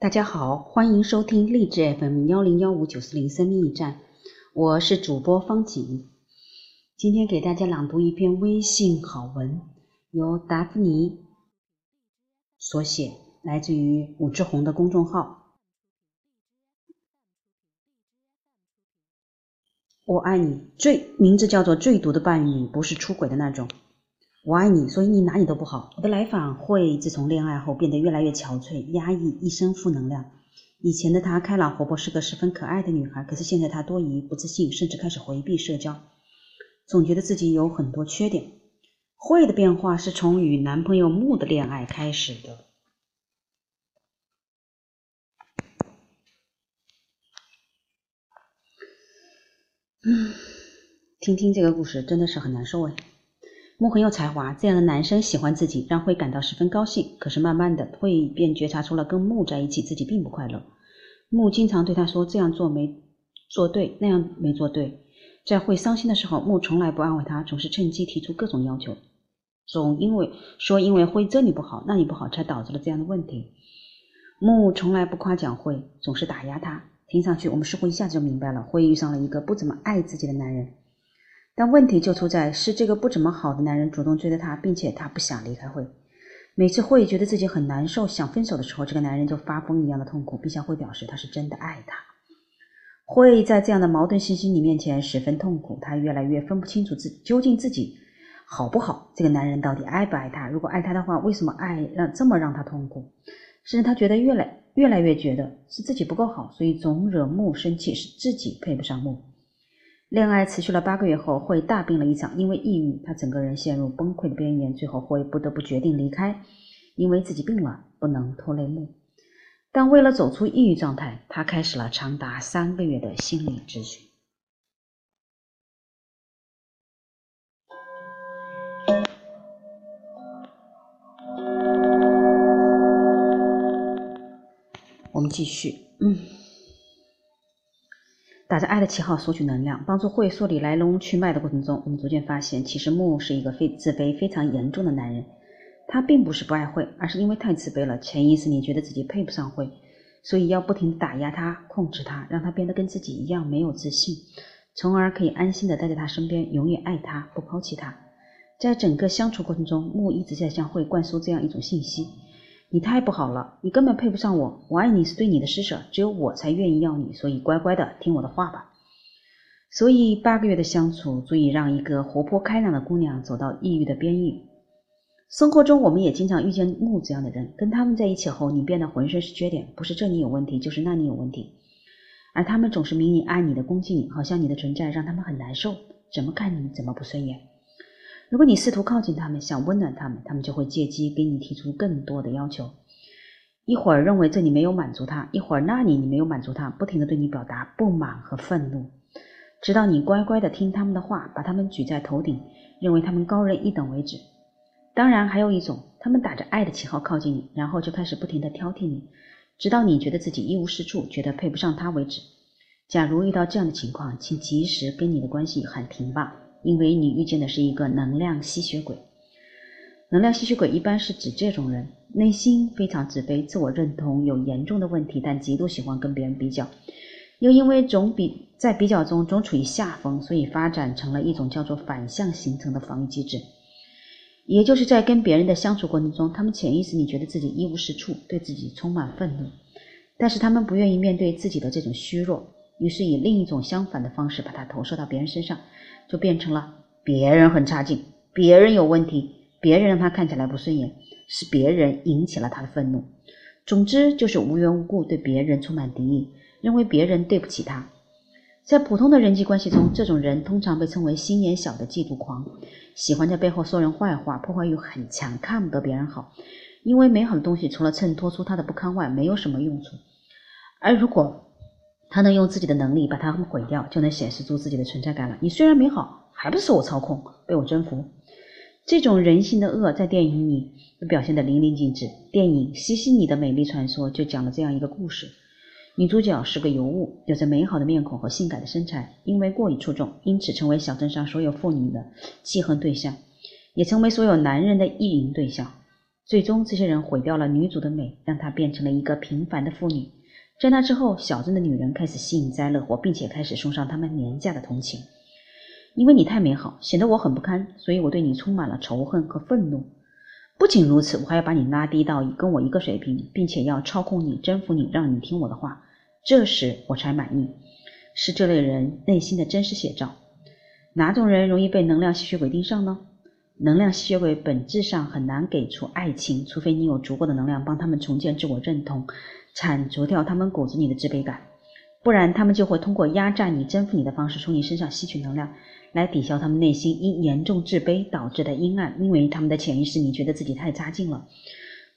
大家好，欢迎收听励志 FM 幺零幺五九四零生命驿站，我是主播方锦。今天给大家朗读一篇微信好文，由达芙妮所写，来自于武志红的公众号。我爱你，最名字叫做最毒的伴侣，不是出轨的那种。我爱你，所以你哪里都不好。我的来访会自从恋爱后变得越来越憔悴、压抑，一身负能量。以前的她开朗活泼，是个十分可爱的女孩，可是现在她多疑、不自信，甚至开始回避社交，总觉得自己有很多缺点。会的变化是从与男朋友木的恋爱开始的。嗯，听听这个故事真的是很难受哎。木很有才华，这样的男生喜欢自己，让慧感到十分高兴。可是慢慢的，慧便觉察出了跟木在一起，自己并不快乐。木经常对他说：“这样做没做对，那样没做对。”在慧伤心的时候，木从来不安慰他，总是趁机提出各种要求，总因为说因为慧这里不好，那里不好，才导致了这样的问题。木从来不夸奖慧，总是打压他。听上去，我们似乎一下子就明白了，慧遇上了一个不怎么爱自己的男人。但问题就出在是这个不怎么好的男人主动追的她，并且她不想离开会。每次会觉得自己很难受、想分手的时候，这个男人就发疯一样的痛苦，并向会表示他是真的爱她。会在这样的矛盾信息里面前十分痛苦，她越来越分不清楚自究竟自己好不好，这个男人到底爱不爱她？如果爱她的话，为什么爱让这么让她痛苦？甚至她觉得越来越来越觉得是自己不够好，所以总惹木生气，是自己配不上木。恋爱持续了八个月后，慧大病了一场，因为抑郁，她整个人陷入崩溃的边缘。最后，慧不得不决定离开，因为自己病了，不能拖累木。但为了走出抑郁状态，她开始了长达三个月的心理咨询。我们继续，嗯。打着爱的旗号索取能量，帮助会梳理来龙去脉的过程中，我们逐渐发现，其实木是一个非自卑非常严重的男人。他并不是不爱会，而是因为太自卑了，潜意识里觉得自己配不上会，所以要不停打压他、控制他，让他变得跟自己一样没有自信，从而可以安心的待在他身边，永远爱他，不抛弃他。在整个相处过程中，木一直在向会灌输这样一种信息。你太不好了，你根本配不上我。我爱你是对你的施舍，只有我才愿意要你，所以乖乖的听我的话吧。所以八个月的相处，足以让一个活泼开朗的姑娘走到抑郁的边缘。生活中，我们也经常遇见木这样的人，跟他们在一起后，你变得浑身是缺点，不是这里有问题，就是那里有问题。而他们总是明里暗里的攻击你，好像你的存在让他们很难受，怎么看你怎么不顺眼。如果你试图靠近他们，想温暖他们，他们就会借机给你提出更多的要求。一会儿认为这里没有满足他，一会儿那里你没有满足他，不停的对你表达不满和愤怒，直到你乖乖的听他们的话，把他们举在头顶，认为他们高人一等为止。当然，还有一种，他们打着爱的旗号靠近你，然后就开始不停的挑剔你，直到你觉得自己一无是处，觉得配不上他为止。假如遇到这样的情况，请及时跟你的关系喊停吧。因为你遇见的是一个能量吸血鬼，能量吸血鬼一般是指这种人，内心非常自卑，自我认同有严重的问题，但极度喜欢跟别人比较，又因为总比在比较中总处于下风，所以发展成了一种叫做反向形成的防御机制。也就是在跟别人的相处过程中，他们潜意识里觉得自己一无是处，对自己充满愤怒，但是他们不愿意面对自己的这种虚弱，于是以另一种相反的方式把它投射到别人身上。就变成了别人很差劲，别人有问题，别人让他看起来不顺眼，是别人引起了他的愤怒。总之就是无缘无故对别人充满敌意，认为别人对不起他。在普通的人际关系中，这种人通常被称为心眼小的嫉妒狂，喜欢在背后说人坏话，破坏欲很强，看不得别人好。因为美好的东西除了衬托出他的不堪外，没有什么用处。而如果他能用自己的能力把他们毁掉，就能显示出自己的存在感了。你虽然美好，还不是受我操控，被我征服。这种人性的恶在电影里表现得淋漓尽致。电影《西西里的美丽传说》就讲了这样一个故事：女主角是个尤物，有着美好的面孔和性感的身材，因为过于出众，因此成为小镇上所有妇女的记恨对象，也成为所有男人的意淫对象。最终，这些人毁掉了女主的美，让她变成了一个平凡的妇女。在那之后，小镇的女人开始幸灾乐祸，并且开始送上他们廉价的同情。因为你太美好，显得我很不堪，所以我对你充满了仇恨和愤怒。不仅如此，我还要把你拉低到跟我一个水平，并且要操控你、征服你，让你听我的话。这时我才满意。是这类人内心的真实写照。哪种人容易被能量吸血鬼盯上呢？能量吸血鬼本质上很难给出爱情，除非你有足够的能量帮他们重建自我认同，铲除掉他们骨子里的自卑感，不然他们就会通过压榨你、征服你的方式从你身上吸取能量，来抵消他们内心因严重自卑导致的阴暗。因为他们的潜意识里觉得自己太差劲了，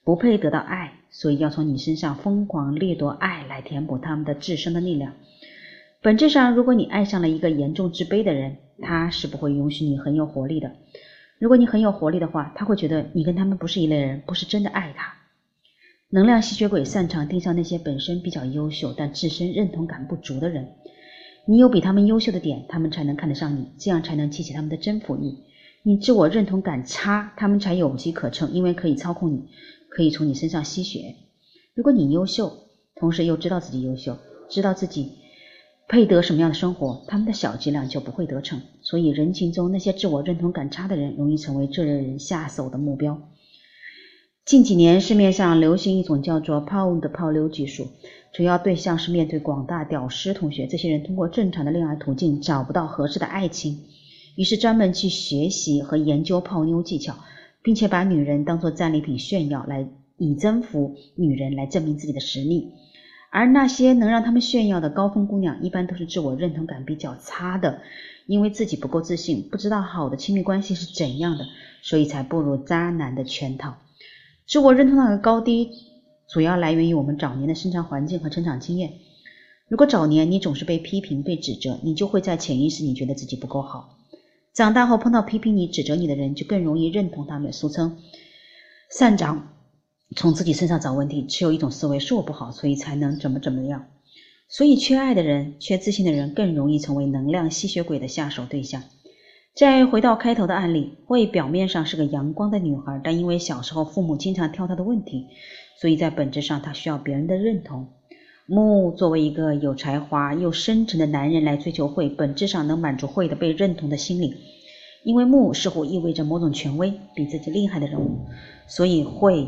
不配得到爱，所以要从你身上疯狂掠夺爱来填补他们的自身的力量。本质上，如果你爱上了一个严重自卑的人，他是不会允许你很有活力的。如果你很有活力的话，他会觉得你跟他们不是一类人，不是真的爱他。能量吸血鬼擅长盯上那些本身比较优秀但自身认同感不足的人。你有比他们优秀的点，他们才能看得上你，这样才能激起他们的征服欲。你自我认同感差，他们才有机可乘，因为可以操控你，可以从你身上吸血。如果你优秀，同时又知道自己优秀，知道自己。配得什么样的生活，他们的小伎俩就不会得逞。所以，人群中那些自我认同感差的人，容易成为这类人下手的目标。近几年，市面上流行一种叫做 “pound 泡妞”技术，主要对象是面对广大屌丝同学。这些人通过正常的恋爱途径找不到合适的爱情，于是专门去学习和研究泡妞技巧，并且把女人当做战利品炫耀，来以征服女人来证明自己的实力。而那些能让他们炫耀的高分姑娘，一般都是自我认同感比较差的，因为自己不够自信，不知道好的亲密关系是怎样的，所以才步入渣男的圈套。自我认同感的高低，主要来源于我们早年的生长环境和成长经验。如果早年你总是被批评、被指责，你就会在潜意识里觉得自己不够好。长大后碰到批评你、指责你的人，就更容易认同他们，俗称善长。从自己身上找问题，持有一种思维是我不好，所以才能怎么怎么样。所以，缺爱的人、缺自信的人更容易成为能量吸血鬼的下手对象。再回到开头的案例，慧表面上是个阳光的女孩，但因为小时候父母经常挑她的问题，所以在本质上她需要别人的认同。木作为一个有才华又深沉的男人来追求慧，本质上能满足慧的被认同的心理，因为木似乎意味着某种权威，比自己厉害的人物，所以慧。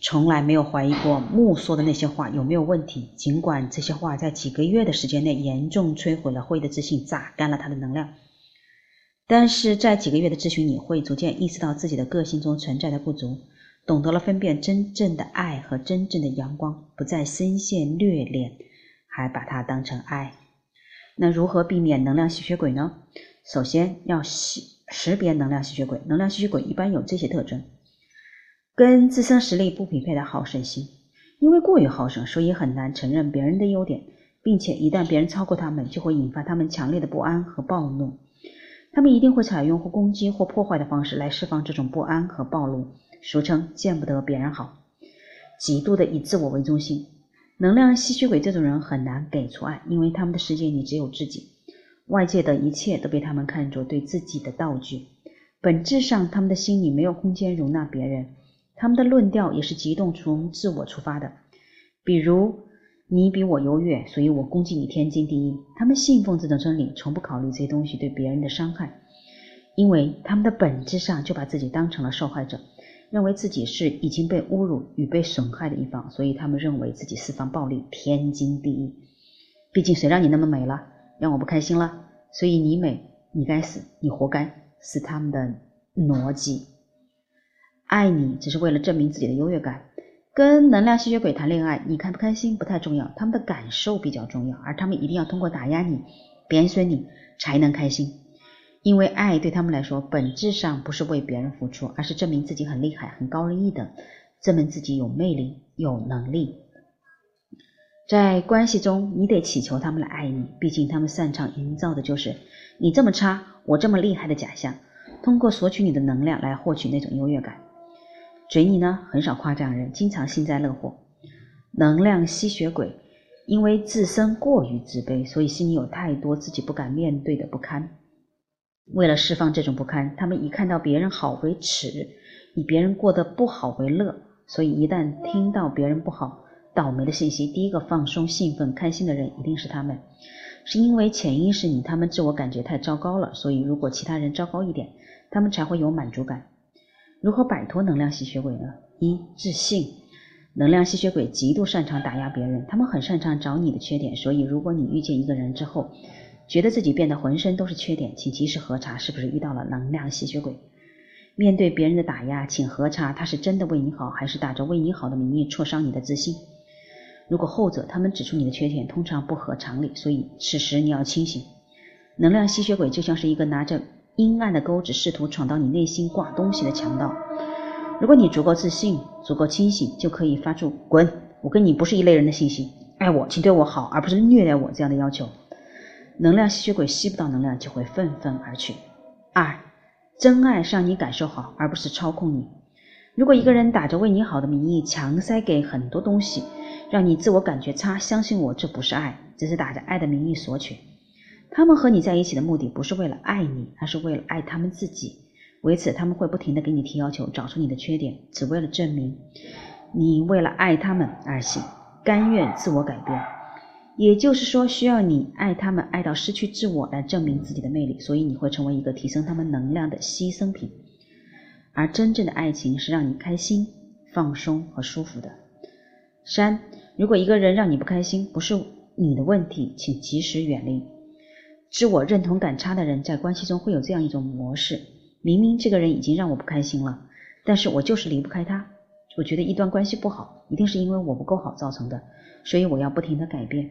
从来没有怀疑过木说的那些话有没有问题，尽管这些话在几个月的时间内严重摧毁了慧的自信，榨干了他的能量。但是在几个月的咨询里，会逐渐意识到自己的个性中存在的不足，懂得了分辨真正的爱和真正的阳光，不再深陷虐恋，还把它当成爱。那如何避免能量吸血鬼呢？首先要识识别能量吸血鬼，能量吸血鬼一般有这些特征。跟自身实力不匹配的好胜心，因为过于好胜，所以很难承认别人的优点，并且一旦别人超过他们，就会引发他们强烈的不安和暴怒。他们一定会采用或攻击或破坏的方式来释放这种不安和暴露，俗称见不得别人好。极度的以自我为中心，能量吸血鬼这种人很难给出爱，因为他们的世界里只有自己，外界的一切都被他们看作对自己的道具。本质上，他们的心里没有空间容纳别人。他们的论调也是极度从自我出发的，比如你比我优越，所以我攻击你天经地义。他们信奉这种真理，从不考虑这些东西对别人的伤害，因为他们的本质上就把自己当成了受害者，认为自己是已经被侮辱与被损害的一方，所以他们认为自己释放暴力天经地义。毕竟谁让你那么美了，让我不开心了，所以你美，你该死，你活该，是他们的逻辑。爱你只是为了证明自己的优越感。跟能量吸血鬼谈恋爱，你开不开心不太重要，他们的感受比较重要，而他们一定要通过打压你、贬损你才能开心。因为爱对他们来说，本质上不是为别人付出，而是证明自己很厉害、很高人一等，证明自己有魅力、有能力。在关系中，你得祈求他们来爱你，毕竟他们擅长营造的就是你这么差，我这么厉害的假象，通过索取你的能量来获取那种优越感。水逆呢很少夸奖人，经常幸灾乐祸。能量吸血鬼，因为自身过于自卑，所以心里有太多自己不敢面对的不堪。为了释放这种不堪，他们以看到别人好为耻，以别人过得不好为乐，所以一旦听到别人不好、倒霉的信息，第一个放松、兴奋、开心的人一定是他们，是因为潜意识里他们自我感觉太糟糕了，所以如果其他人糟糕一点，他们才会有满足感。如何摆脱能量吸血鬼呢？一、自信。能量吸血鬼极度擅长打压别人，他们很擅长找你的缺点，所以如果你遇见一个人之后，觉得自己变得浑身都是缺点，请及时核查是不是遇到了能量吸血鬼。面对别人的打压，请核查他是真的为你好，还是打着为你好的名义挫伤你的自信。如果后者，他们指出你的缺点，通常不合常理，所以此时你要清醒。能量吸血鬼就像是一个拿着阴暗的钩子，试图闯到你内心挂东西的强盗。如果你足够自信、足够清醒，就可以发出“滚，我跟你不是一类人”的信息。爱我，请对我好，而不是虐待我这样的要求。能量吸血鬼吸不到能量，就会愤愤而去。二，真爱是让你感受好，而不是操控你。如果一个人打着为你好的名义，强塞给很多东西，让你自我感觉差，相信我，这不是爱，只是打着爱的名义索取。他们和你在一起的目的，不是为了爱你，而是为了爱他们自己。为此，他们会不停的给你提要求，找出你的缺点，只为了证明你为了爱他们而行，甘愿自我改变。也就是说，需要你爱他们，爱到失去自我来证明自己的魅力。所以你会成为一个提升他们能量的牺牲品。而真正的爱情是让你开心、放松和舒服的。三，如果一个人让你不开心，不是你的问题，请及时远离。自我认同感差的人在关系中会有这样一种模式。明明这个人已经让我不开心了，但是我就是离不开他。我觉得一段关系不好，一定是因为我不够好造成的，所以我要不停的改变。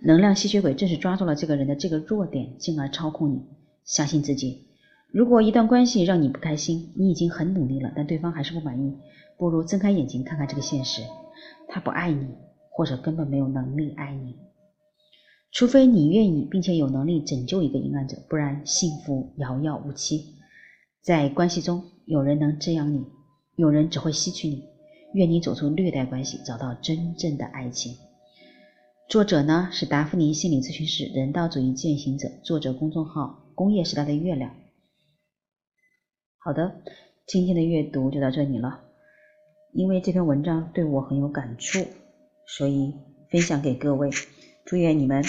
能量吸血鬼正是抓住了这个人的这个弱点，进而操控你。相信自己，如果一段关系让你不开心，你已经很努力了，但对方还是不满意，不如睁开眼睛看看这个现实：他不爱你，或者根本没有能力爱你。除非你愿意并且有能力拯救一个阴暗者，不然幸福遥遥无期。在关系中，有人能滋养你，有人只会吸取你。愿你走出虐待关系，找到真正的爱情。作者呢是达芙妮心理咨询师，人道主义践行者。作者公众号：工业时代的月亮。好的，今天的阅读就到这里了。因为这篇文章对我很有感触，所以分享给各位。祝愿你们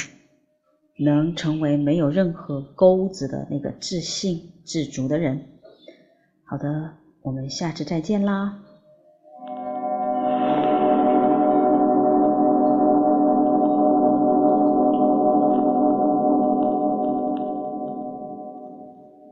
能成为没有任何钩子的那个自信自足的人。好的，我们下次再见啦。